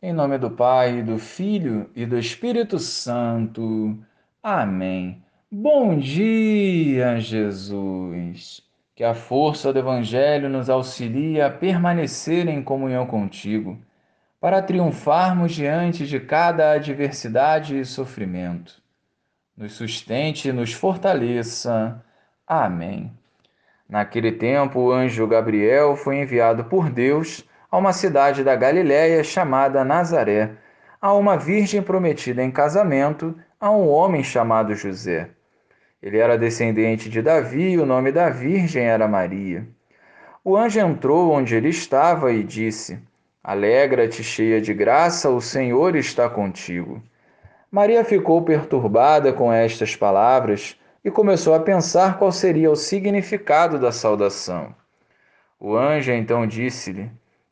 Em nome do Pai, do Filho e do Espírito Santo. Amém. Bom dia, Jesus. Que a força do Evangelho nos auxilie a permanecer em comunhão contigo, para triunfarmos diante de cada adversidade e sofrimento. Nos sustente e nos fortaleça. Amém. Naquele tempo, o anjo Gabriel foi enviado por Deus a uma cidade da Galiléia chamada Nazaré, a uma virgem prometida em casamento a um homem chamado José. Ele era descendente de Davi e o nome da virgem era Maria. O anjo entrou onde ele estava e disse: Alegra-te, cheia de graça, o Senhor está contigo. Maria ficou perturbada com estas palavras e começou a pensar qual seria o significado da saudação. O anjo então disse-lhe: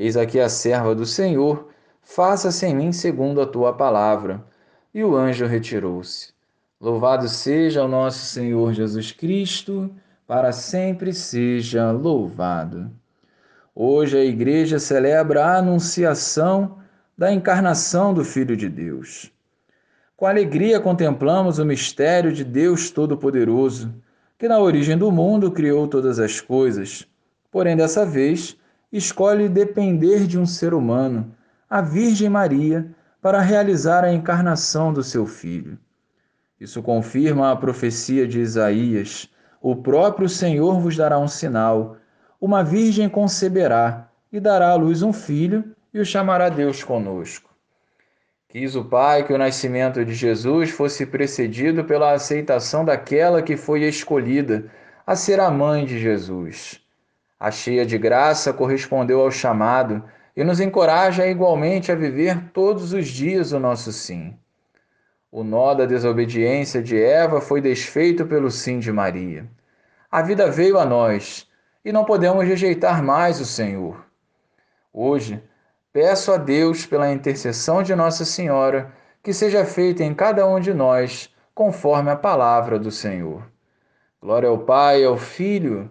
Eis aqui a serva do Senhor, faça-se em mim segundo a tua palavra. E o anjo retirou-se. Louvado seja o nosso Senhor Jesus Cristo, para sempre seja louvado. Hoje a igreja celebra a anunciação da encarnação do Filho de Deus. Com alegria contemplamos o mistério de Deus Todo-Poderoso, que na origem do mundo criou todas as coisas. Porém, dessa vez, escolhe depender de um ser humano, a Virgem Maria, para realizar a encarnação do seu filho. Isso confirma a profecia de Isaías: O próprio Senhor vos dará um sinal. Uma virgem conceberá e dará à luz um filho e o chamará Deus conosco. Quis o Pai que o nascimento de Jesus fosse precedido pela aceitação daquela que foi escolhida a ser a mãe de Jesus. A cheia de graça correspondeu ao chamado e nos encoraja igualmente a viver todos os dias o nosso sim. O nó da desobediência de Eva foi desfeito pelo sim de Maria. A vida veio a nós e não podemos rejeitar mais o Senhor. Hoje, peço a Deus, pela intercessão de Nossa Senhora, que seja feita em cada um de nós conforme a palavra do Senhor. Glória ao Pai, ao Filho